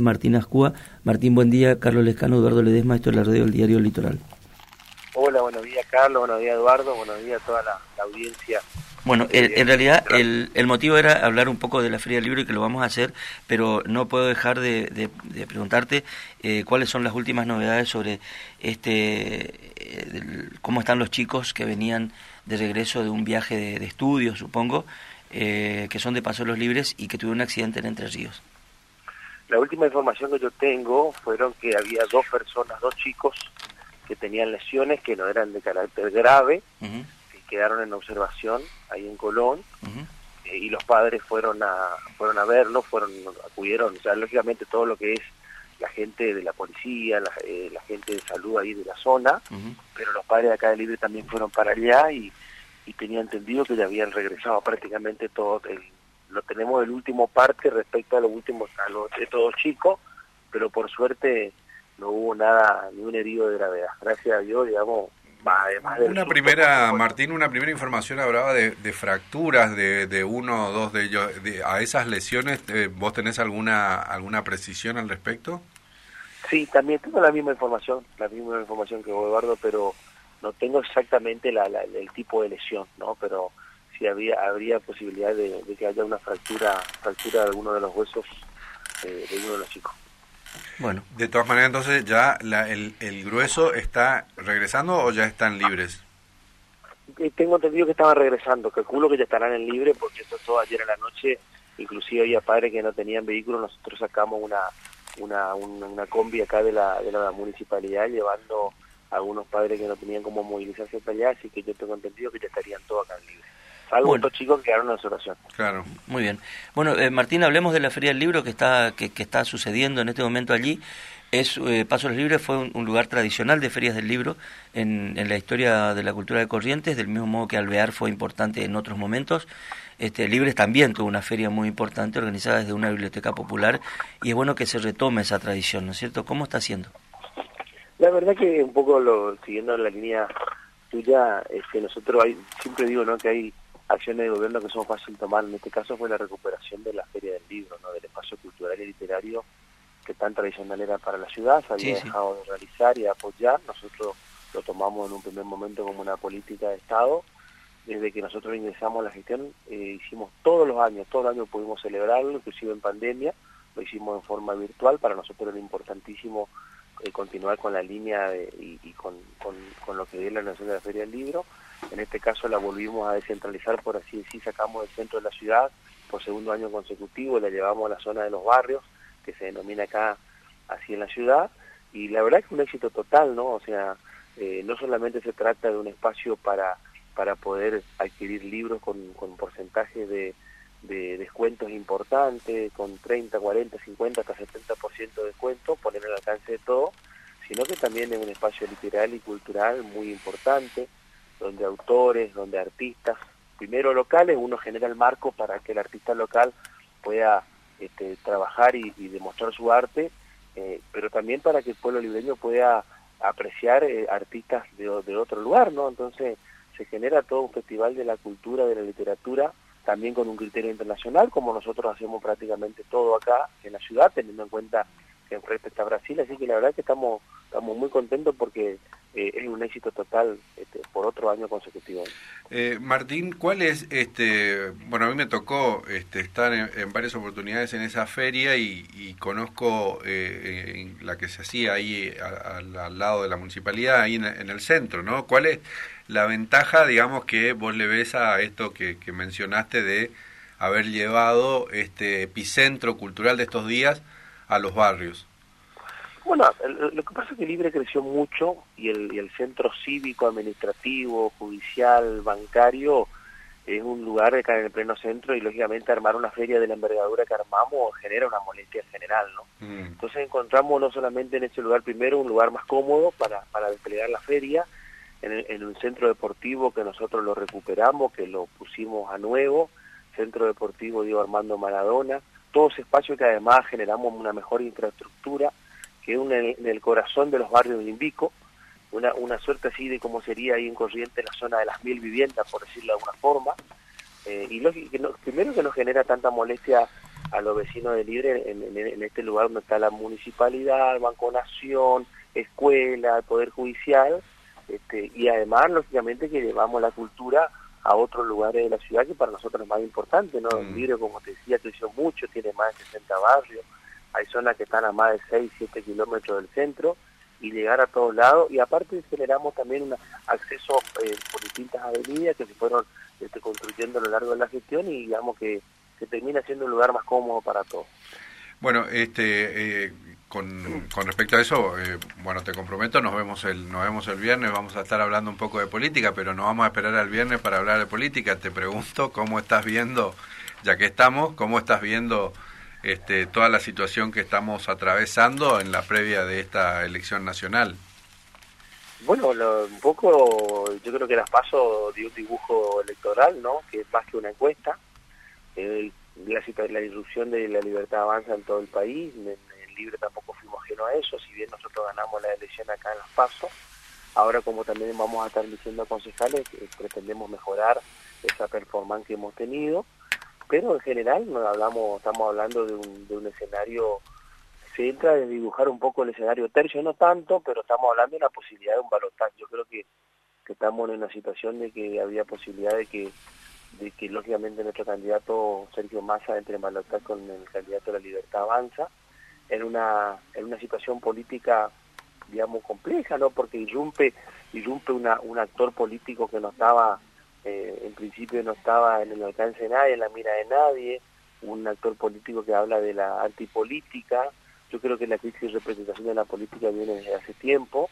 Martín Ascúa. Martín, buen día. Carlos Lescano, Eduardo Ledesma, esto es la radio del diario Litoral. Hola, buenos días Carlos, buenos días Eduardo, buenos días a toda la, audiencia. Bueno, en realidad el, el, motivo era hablar un poco de la Feria del Libro y que lo vamos a hacer, pero no puedo dejar de, preguntarte eh, cuáles son las últimas novedades sobre este, eh, cómo están los chicos que venían de regreso de un viaje de, estudios, supongo, eh, que son de Paso de los Libres y que tuvieron un accidente en Entre Ríos. La última información que yo tengo fueron que había dos personas, dos chicos que tenían lesiones que no eran de carácter grave, que quedaron en observación ahí en Colón, eh, y los padres fueron a fueron a verlo, fueron acudieron, o sea, lógicamente todo lo que es la gente de la policía, la, eh, gente de salud ahí de la zona, pero los padres de acá de Libre también fueron para allá y, y tenía entendido que ya habían regresado prácticamente todo el lo tenemos el último parte respecto a los últimos, a los, estos dos chicos, pero por suerte no hubo nada, ni un herido de gravedad. Gracias a Dios, digamos, además Una primera, Martín, una primera información hablaba de, fracturas de, de, uno o dos de ellos. ¿A esas lesiones eh, vos tenés alguna, alguna precisión al respecto? Sí, también tengo la misma información, la misma información que vos, Eduardo, pero no tengo exactamente la, el tipo de lesión, ¿no? Pero si había habría posibilidad de, que haya una fractura fractura de alguno de los huesos eh, de uno de los chicos. Bueno, de todas maneras entonces ya la, el, el grueso está regresando o ya están libres. Eh, tengo entendido que estaban regresando, calculo que ya estarán en libre porque eso todo ayer en la noche, inclusive había padres que no tenían vehículo, nosotros sacamos una una, una, combi acá de la, de la municipalidad llevando a algunos padres que no tenían como movilizarse para allá, así que yo tengo entendido que ya estarían todos acá en libre salvo bueno. chicos que quedaron en observación. Claro. Muy bien. Bueno, eh, Martín, hablemos de la Feria del Libro que está, que, está sucediendo en este momento allí. Es, eh, Paso los Libres fue un, lugar tradicional de ferias del libro en, en, la historia de la cultura de Corrientes, del mismo modo que Alvear fue importante en otros momentos. Este, Libres también tuvo una feria muy importante organizada desde una biblioteca popular y es bueno que se retome esa tradición, ¿no es cierto? ¿Cómo está haciendo? La verdad que un poco lo, siguiendo la línea tuya, que nosotros hay, siempre digo ¿no? que hay acciones de gobierno que son fácil tomar. En este caso fue la recuperación de la Feria del Libro, ¿no? del espacio cultural y literario que tan tradicional era para la ciudad, se había dejado de realizar y de apoyar. Nosotros lo tomamos en un primer momento como una política de Estado. Desde que nosotros ingresamos a la gestión, eh, hicimos todos los años, todos los años pudimos celebrarlo, inclusive en pandemia, lo hicimos en forma virtual. Para nosotros era importantísimo eh, continuar con la línea y, con, con, lo que dio la Nación de la Feria del Libro en este caso la volvimos a descentralizar, por así decir, sacamos del centro de la ciudad por segundo año consecutivo, la llevamos a la zona de los barrios, que se denomina acá así en la ciudad, y la verdad que es un éxito total, ¿no? O sea, eh, no solamente se trata de un espacio para, para poder adquirir libros con, con porcentajes de, de descuentos importantes, con 30, 40, 50, hasta 70% de descuento, poner al alcance de todo, sino que también es un espacio literal y cultural muy importante, donde autores, donde artistas, primero locales, uno genera el marco para que el artista local pueda este, trabajar y, demostrar su arte, eh, pero también para que el pueblo libreño pueda apreciar eh, artistas de, de, otro lugar, ¿no? Entonces se genera todo un festival de la cultura, de la literatura, también con un criterio internacional, como nosotros hacemos prácticamente todo acá en la ciudad, teniendo en cuenta enfrente está Brasil, así que la verdad que estamos, estamos muy contentos porque eh, es un éxito total este, por otro año consecutivo. Eh, Martín, ¿cuál es, este, bueno, a mí me tocó este, estar en, varias oportunidades en esa feria y, conozco eh, la que se hacía ahí al lado de la municipalidad, ahí en, el centro, ¿no? ¿Cuál es la ventaja, digamos, que vos le ves a esto que mencionaste de haber llevado este epicentro cultural de estos días a los barrios? Bueno, lo que pasa es que Libre creció mucho y el, centro cívico, administrativo, judicial, bancario es un lugar acá en el pleno centro y lógicamente armar una feria de la envergadura que armamos genera una molestia general, ¿no? Mm. Entonces encontramos no solamente en ese lugar primero un lugar más cómodo para, para desplegar la feria, en, en un centro deportivo que nosotros lo recuperamos, que lo pusimos a nuevo, Centro Deportivo Diego Armando Maradona, todo ese espacio que además generamos una mejor infraestructura, que es en el corazón de los barrios de Invico, una, una suerte así de como sería ahí en Corriente la zona de las mil viviendas, por decirlo de alguna forma, eh, y lo, que primero que nos genera tanta molestia a los vecinos de Libre en, este lugar donde está la municipalidad, Banco Nación, escuela, Poder Judicial, este, y además, lógicamente, que llevamos la cultura a otros lugares de la ciudad que para nosotros es más importante, ¿no? Mm. Libre, como te decía, creció mucho, tiene más de 60 barrios, hay zonas que están a más de 6, 7 kilómetros del centro, y llegar a todos lados, y aparte generamos también un acceso eh, por distintas avenidas que se fueron este, construyendo a lo largo de la gestión y digamos que se termina siendo un lugar más cómodo para todos. Bueno, este, eh, con, con, respecto a eso, eh, bueno, te comprometo, nos vemos el nos vemos el viernes, vamos a estar hablando un poco de política, pero no vamos a esperar al viernes para hablar de política. Te pregunto cómo estás viendo, ya que estamos, cómo estás viendo este, toda la situación que estamos atravesando en la previa de esta elección nacional. Bueno, un poco, yo creo que las paso de un dibujo electoral, ¿no? Que es más que una encuesta. Eh, la, la disrupción de la libertad avanza en todo el país, el Libre tampoco fuimos ajeno a eso, si bien nosotros ganamos la elección acá en Las Pasos, ahora como también vamos a estar diciendo a concejales, eh, pretendemos mejorar esa performance que hemos tenido, pero en general estamos hablando de un, escenario se entra de dibujar un poco el escenario tercio, no tanto, pero estamos hablando de la posibilidad de un balotaje. Yo creo que, estamos en una situación de que había posibilidad de que, de que lógicamente nuestro candidato Sergio Massa entre en balotaje con el candidato de la Libertad Avanza, en una, en una situación política, digamos, compleja, ¿no? Porque irrumpe, irrumpe una, un actor político que no estaba, eh, en principio no estaba en el alcance de nadie, en la mira de nadie, un actor político que habla de la antipolítica, yo creo que la crisis de representación de la política viene desde hace tiempo,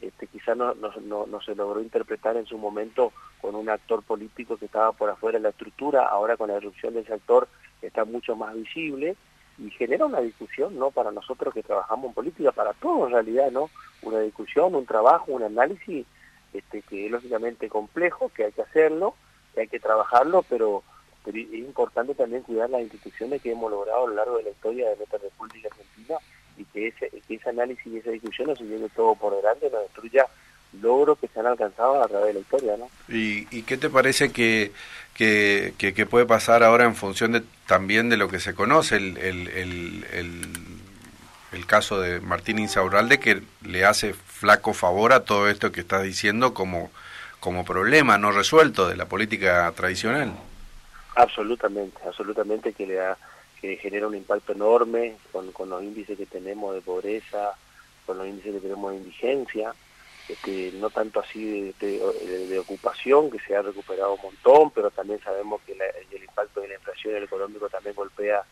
este, quizás no, no, no, se logró interpretar en su momento con un actor político que estaba por afuera de la estructura, ahora con la erupción de ese actor está mucho más visible y genera una discusión, ¿no? Para nosotros que trabajamos en política, para todos en realidad, ¿no? Una discusión, un trabajo, un análisis este, que es lógicamente complejo, que hay que hacerlo, que hay que trabajarlo, pero pero es importante también cuidar las instituciones que hemos logrado a lo largo de la historia de nuestra República Argentina y que ese, que ese análisis y esa discusión no se lleve todo por delante, no destruya logros que se han alcanzado a través de la historia. ¿no? ¿Y, y qué te parece que, que, que, puede pasar ahora en función de también de lo que se conoce, el, el, el, el, caso de Martín Insaurralde, que le hace flaco favor a todo esto que estás diciendo como, como problema no resuelto de la política tradicional? Absolutamente, absolutamente que le da, que genera un impacto enorme con, con los índices que tenemos de pobreza, con los índices que tenemos de indigencia, este, no tanto así de, ocupación, que se ha recuperado un montón, pero también sabemos que el impacto de la inflación el económico también golpea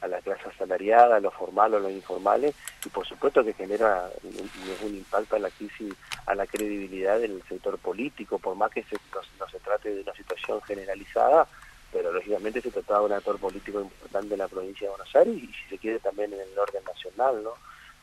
a la clase asalariada, a los formales, a los informales, y por supuesto que genera un, un, impacto a la crisis, a la credibilidad del sector político, por más que se, no se trate de una situación generalizada, pero lógicamente se trataba de un actor político importante en la provincia de Buenos Aires y si se quiere también en el orden nacional, ¿no?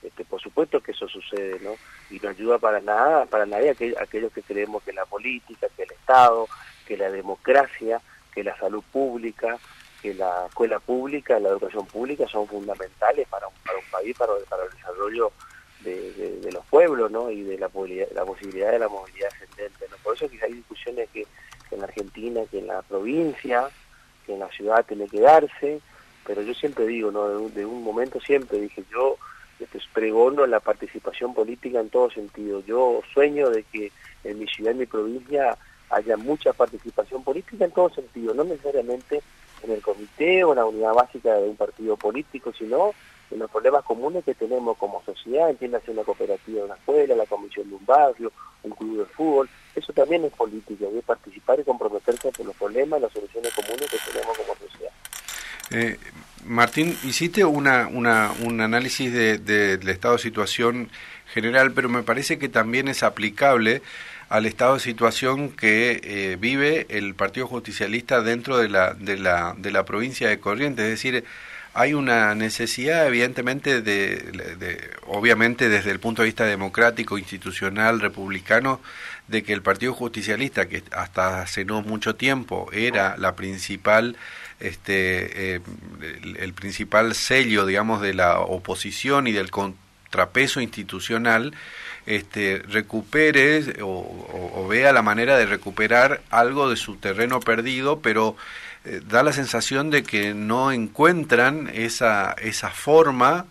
Este, por supuesto que eso sucede, ¿no? Y no ayuda para nada, para nadie aquellos que creemos que la política, que el Estado, que la democracia, que la salud pública, que la escuela pública, la educación pública son fundamentales para un, país, para, el desarrollo de, los pueblos, ¿no? Y de la, la posibilidad de la movilidad ascendente, ¿no? Por eso quizá hay discusiones que en Argentina, que en la provincia, que en la ciudad tiene que darse, pero yo siempre digo, ¿no? de, un, momento siempre dije, yo pregono la participación política en todo sentido. Yo sueño de que en mi ciudad, en mi provincia, haya mucha participación política en todo sentido, no necesariamente en el comité o la unidad básica de un partido político, sino en los problemas comunes que tenemos como sociedad, entiéndase una cooperativa de una escuela, la comisión de un barrio, un club de fútbol, eso también es política, de participar y comprometerse con los problemas y las soluciones comunes que tenemos como sociedad. Eh, Martín, hiciste una, una, un análisis del de, estado de situación general, pero me parece que también es aplicable al estado de situación que eh, vive el Partido Justicialista dentro de la, de, la, de la provincia de Corrientes. Es decir, hay una necesidad, evidentemente, de, obviamente desde el punto de vista democrático, institucional, republicano, de que el Partido Justicialista, que hasta hace no mucho tiempo era la principal, este, eh, el, principal sello, digamos, de la oposición y del contrapeso institucional, este, recupere o, vea la manera de recuperar algo de su terreno perdido, pero eh, da la sensación de que no encuentran esa, esa forma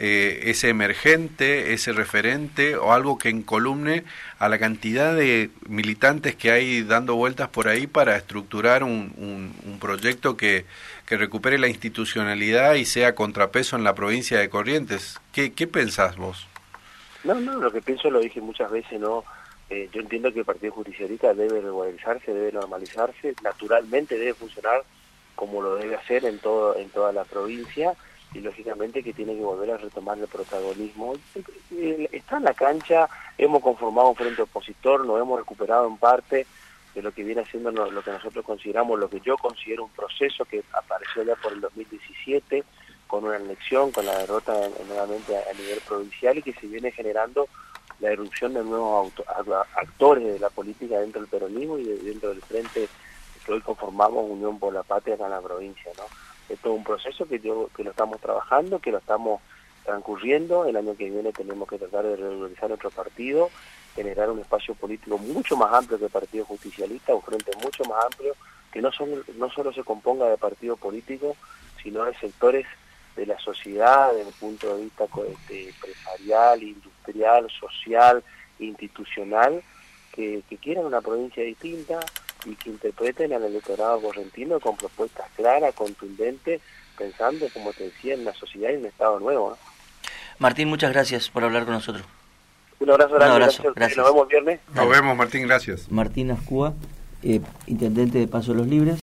eh, ese emergente, ese referente o algo que encolumne a la cantidad de militantes que hay dando vueltas por ahí para estructurar un, un, proyecto que, que, recupere la institucionalidad y sea contrapeso en la provincia de Corrientes. ¿Qué, qué pensás vos? No, no, lo que pienso lo dije muchas veces, ¿no? Eh, yo entiendo que el Partido Judicialista debe regularizarse, debe normalizarse, naturalmente debe funcionar como lo debe hacer en todo en toda la provincia y lógicamente que tiene que volver a retomar el protagonismo. Está en la cancha, hemos conformado un frente opositor, nos hemos recuperado en parte de lo que viene haciendo lo que nosotros consideramos, lo que yo considero un proceso que apareció ya por el 2017 con una elección, con la derrota nuevamente a, nivel provincial y que se viene generando la erupción de nuevos actores de la política dentro del peronismo y dentro del frente hoy conformamos Unión por la Patria acá la provincia. es todo un proceso que, yo, que lo estamos trabajando, que lo estamos transcurriendo. El año que viene tenemos que tratar de regularizar nuestro partido, generar un espacio político mucho más amplio que el Partido Justicialista, un frente mucho más amplio, que no, solo se componga de partidos políticos, sino de sectores de la sociedad desde el punto de vista este, empresarial, industrial, social, institucional, que quieran una provincia distinta, y que interpreten al electorado correntino con propuestas claras, contundentes, pensando, como te decía, en una sociedad y en un Estado nuevo. Martín, muchas gracias por hablar con nosotros. Un abrazo grande, gracias. Nos vemos viernes. Nos vemos, Martín, gracias. Martín Ascúa, eh, intendente de Paso de los Libres.